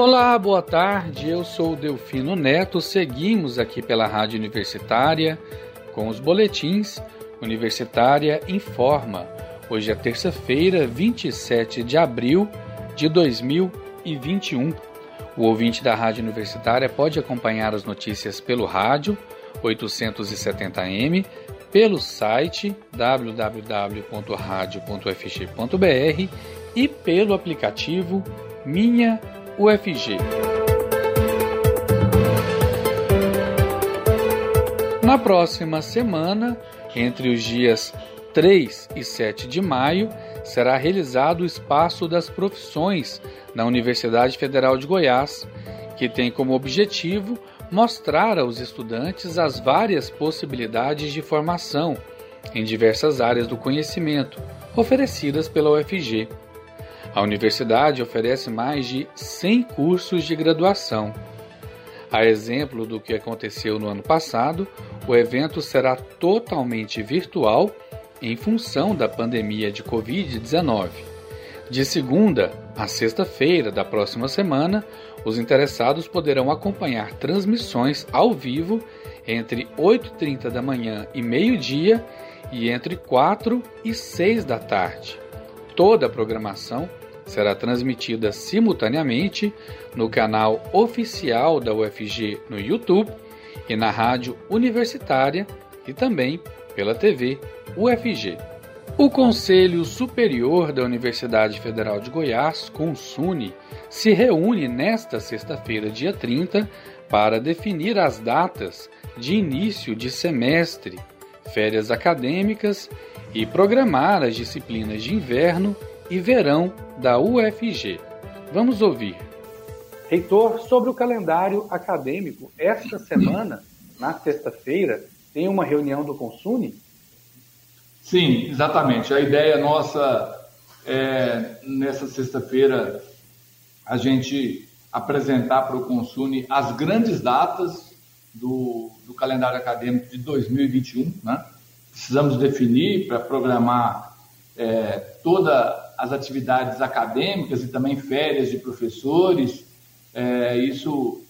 Olá, boa tarde. Eu sou o Delfino Neto. Seguimos aqui pela Rádio Universitária com os boletins Universitária Informa. Hoje é terça-feira, 27 de abril de 2021. O ouvinte da Rádio Universitária pode acompanhar as notícias pelo rádio 870m, pelo site www.radio.fg.br e pelo aplicativo Minha UFG. Na próxima semana, entre os dias 3 e 7 de maio, será realizado o Espaço das Profissões na Universidade Federal de Goiás, que tem como objetivo mostrar aos estudantes as várias possibilidades de formação em diversas áreas do conhecimento oferecidas pela UFG. A universidade oferece mais de 100 cursos de graduação. A exemplo do que aconteceu no ano passado, o evento será totalmente virtual em função da pandemia de Covid-19. De segunda a sexta-feira da próxima semana, os interessados poderão acompanhar transmissões ao vivo entre 8h30 da manhã e meio-dia e entre 4 e 6 da tarde. Toda a programação será transmitida simultaneamente no canal oficial da UFG no YouTube e na rádio universitária e também pela TV UFG. O Conselho Superior da Universidade Federal de Goiás, CONSUNE, se reúne nesta sexta-feira, dia 30, para definir as datas de início de semestre, férias acadêmicas e programar as disciplinas de inverno e verão da UFG. Vamos ouvir. Reitor, sobre o calendário acadêmico, esta semana, na sexta-feira, tem uma reunião do Consune? Sim, exatamente. A ideia nossa é, nessa sexta-feira, a gente apresentar para o Consune as grandes datas do, do calendário acadêmico de 2021. Né? Precisamos definir para programar é, toda as atividades acadêmicas e também férias de professores. É, isso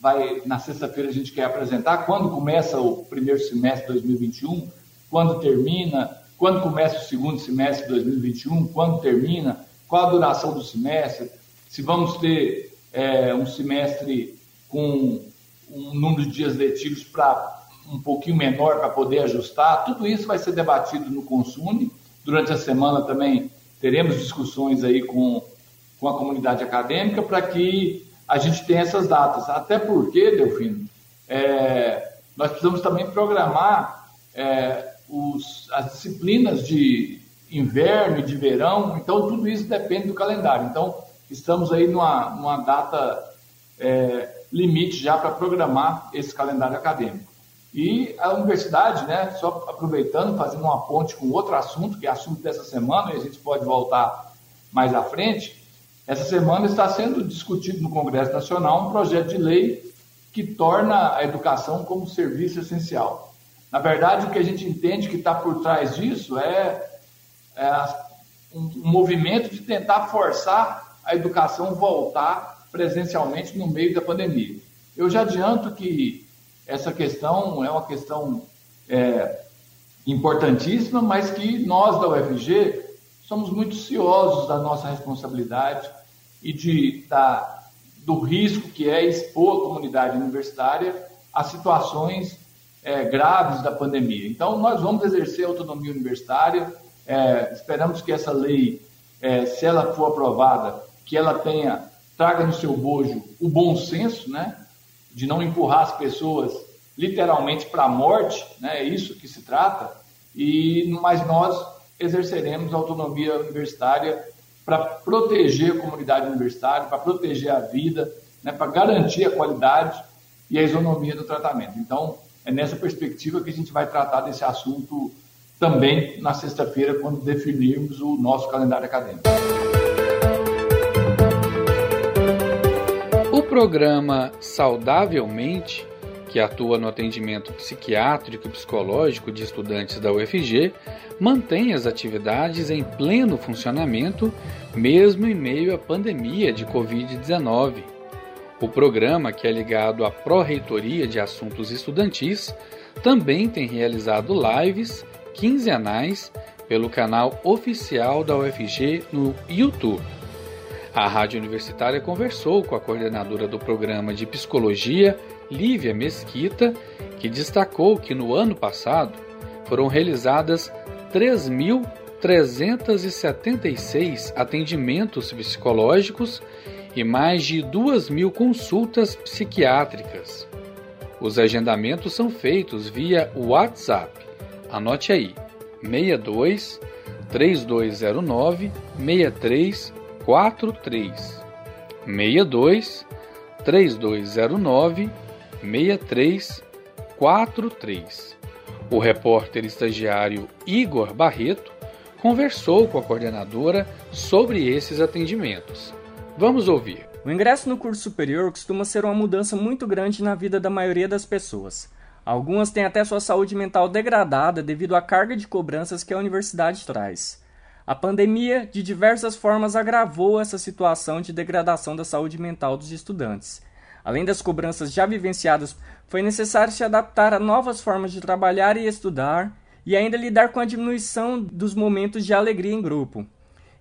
vai, na sexta-feira, a gente quer apresentar. Quando começa o primeiro semestre de 2021, quando termina, quando começa o segundo semestre de 2021, quando termina, qual a duração do semestre, se vamos ter é, um semestre com um número de dias letivos para um pouquinho menor para poder ajustar, tudo isso vai ser debatido no Consune. Durante a semana também teremos discussões aí com, com a comunidade acadêmica para que a gente tenha essas datas. Até porque, Delfino, é, nós precisamos também programar é, os, as disciplinas de inverno e de verão, então tudo isso depende do calendário. Então, estamos aí numa, numa data é, limite já para programar esse calendário acadêmico. E a universidade, né, só aproveitando, fazendo uma ponte com outro assunto, que é assunto dessa semana, e a gente pode voltar mais à frente, essa semana está sendo discutido no Congresso Nacional um projeto de lei que torna a educação como serviço essencial. Na verdade, o que a gente entende que está por trás disso é, é um, um movimento de tentar forçar a educação voltar presencialmente no meio da pandemia. Eu já adianto que essa questão é uma questão é, importantíssima, mas que nós da UFG somos muito ciosos da nossa responsabilidade e de, da, do risco que é expor a comunidade universitária a situações é, graves da pandemia. Então, nós vamos exercer autonomia universitária, é, esperamos que essa lei, é, se ela for aprovada, que ela tenha, traga no seu bojo o bom senso, né? De não empurrar as pessoas literalmente para a morte, né? é isso que se trata, e mas nós exerceremos autonomia universitária para proteger a comunidade universitária, para proteger a vida, né? para garantir a qualidade e a isonomia do tratamento. Então, é nessa perspectiva que a gente vai tratar desse assunto também na sexta-feira, quando definirmos o nosso calendário acadêmico. Programa Saudavelmente, que atua no atendimento psiquiátrico e psicológico de estudantes da UFG, mantém as atividades em pleno funcionamento, mesmo em meio à pandemia de Covid-19. O programa, que é ligado à Pró-Reitoria de Assuntos Estudantis, também tem realizado lives quinzenais pelo canal oficial da UFG no YouTube. A Rádio Universitária conversou com a coordenadora do programa de psicologia, Lívia Mesquita, que destacou que no ano passado foram realizadas 3.376 atendimentos psicológicos e mais de 2 mil consultas psiquiátricas. Os agendamentos são feitos via WhatsApp. Anote aí: 62 3209 6343 62 3209 6343. O repórter estagiário Igor Barreto conversou com a coordenadora sobre esses atendimentos. Vamos ouvir. O ingresso no curso superior costuma ser uma mudança muito grande na vida da maioria das pessoas. Algumas têm até sua saúde mental degradada devido à carga de cobranças que a universidade traz. A pandemia, de diversas formas, agravou essa situação de degradação da saúde mental dos estudantes. Além das cobranças já vivenciadas, foi necessário se adaptar a novas formas de trabalhar e estudar, e ainda lidar com a diminuição dos momentos de alegria em grupo.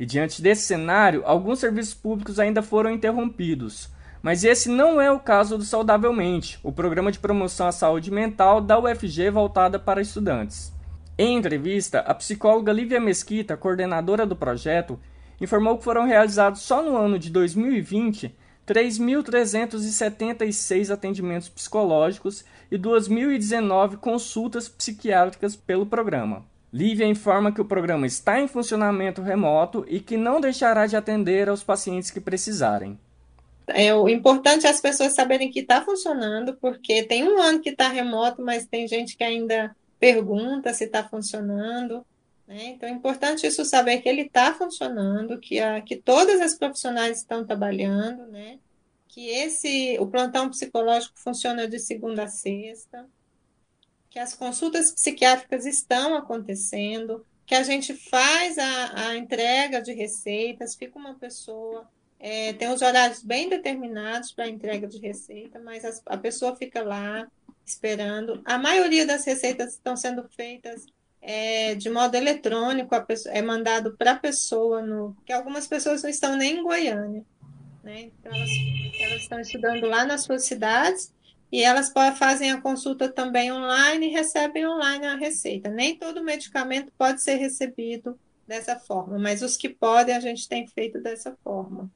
E diante desse cenário, alguns serviços públicos ainda foram interrompidos. Mas esse não é o caso do Saudavelmente, o programa de promoção à saúde mental da UFG voltada para estudantes. Em entrevista, a psicóloga Lívia Mesquita, coordenadora do projeto, informou que foram realizados só no ano de 2020 3.376 atendimentos psicológicos e 2.019 consultas psiquiátricas pelo programa. Lívia informa que o programa está em funcionamento remoto e que não deixará de atender aos pacientes que precisarem. É, o importante é as pessoas saberem que está funcionando, porque tem um ano que está remoto, mas tem gente que ainda pergunta se está funcionando. Né? Então é importante isso saber que ele está funcionando, que, a, que todas as profissionais estão trabalhando, né? que esse o plantão psicológico funciona de segunda a sexta que as consultas psiquiátricas estão acontecendo, que a gente faz a, a entrega de receitas, fica uma pessoa, é, tem os horários bem determinados para a entrega de receita, mas as, a pessoa fica lá esperando. A maioria das receitas estão sendo feitas é, de modo eletrônico, pessoa, é mandado para a pessoa, no, que algumas pessoas não estão nem em Goiânia. Né? Então, elas, elas estão estudando lá nas suas cidades e elas fazem a consulta também online e recebem online a receita. Nem todo medicamento pode ser recebido dessa forma, mas os que podem a gente tem feito dessa forma.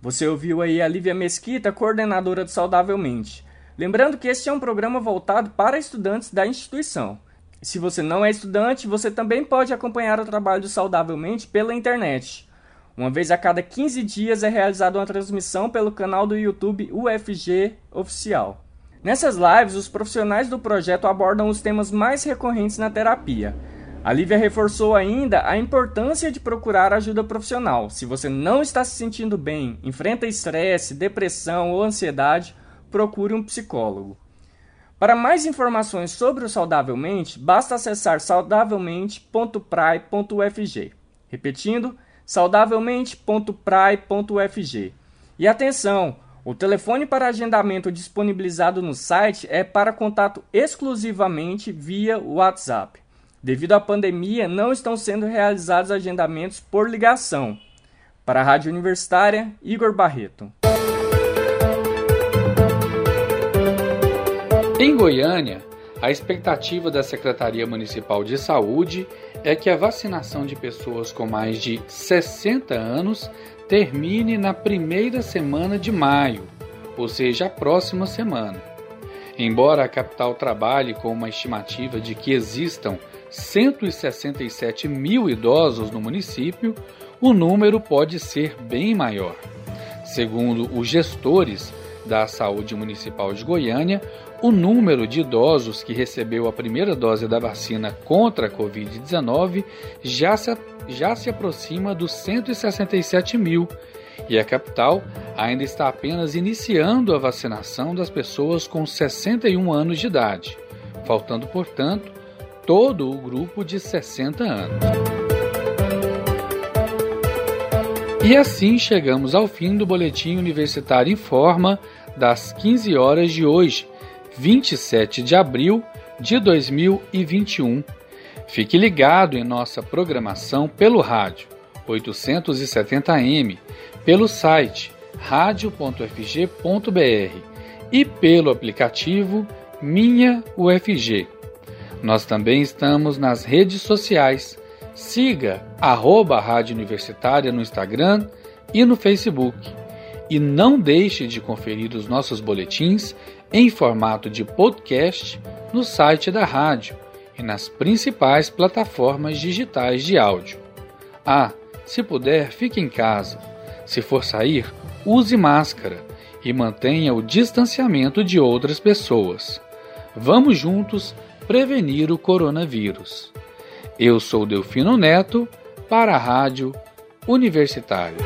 Você ouviu aí a Lívia Mesquita, coordenadora do Saudavelmente. Lembrando que este é um programa voltado para estudantes da instituição. Se você não é estudante, você também pode acompanhar o trabalho Saudavelmente pela internet. Uma vez a cada 15 dias é realizada uma transmissão pelo canal do YouTube UFG Oficial. Nessas lives, os profissionais do projeto abordam os temas mais recorrentes na terapia. A Lívia reforçou ainda a importância de procurar ajuda profissional. Se você não está se sentindo bem, enfrenta estresse, depressão ou ansiedade, procure um psicólogo. Para mais informações sobre o Saudavelmente, basta acessar saudavelmente.prai.ufg. Repetindo, saudavelmente.prai.ufg. E atenção, o telefone para agendamento disponibilizado no site é para contato exclusivamente via WhatsApp. Devido à pandemia, não estão sendo realizados agendamentos por ligação. Para a Rádio Universitária, Igor Barreto. Em Goiânia, a expectativa da Secretaria Municipal de Saúde é que a vacinação de pessoas com mais de 60 anos termine na primeira semana de maio, ou seja, a próxima semana. Embora a capital trabalhe com uma estimativa de que existam 167 mil idosos no município, o número pode ser bem maior. Segundo os gestores da Saúde Municipal de Goiânia, o número de idosos que recebeu a primeira dose da vacina contra a Covid-19 já se, já se aproxima dos 167 mil e a capital ainda está apenas iniciando a vacinação das pessoas com 61 anos de idade, faltando, portanto, todo o grupo de 60 anos. E assim chegamos ao fim do Boletim Universitário em Forma das 15 horas de hoje, 27 de abril de 2021. Fique ligado em nossa programação pelo rádio 870m, pelo site radio.fg.br e pelo aplicativo Minha UFG. Nós também estamos nas redes sociais. Siga arroba Rádio Universitária no Instagram e no Facebook. E não deixe de conferir os nossos boletins em formato de podcast no site da rádio e nas principais plataformas digitais de áudio. Ah, se puder, fique em casa. Se for sair, use máscara e mantenha o distanciamento de outras pessoas. Vamos juntos prevenir o coronavírus. Eu sou Delfino Neto para a Rádio Universitária.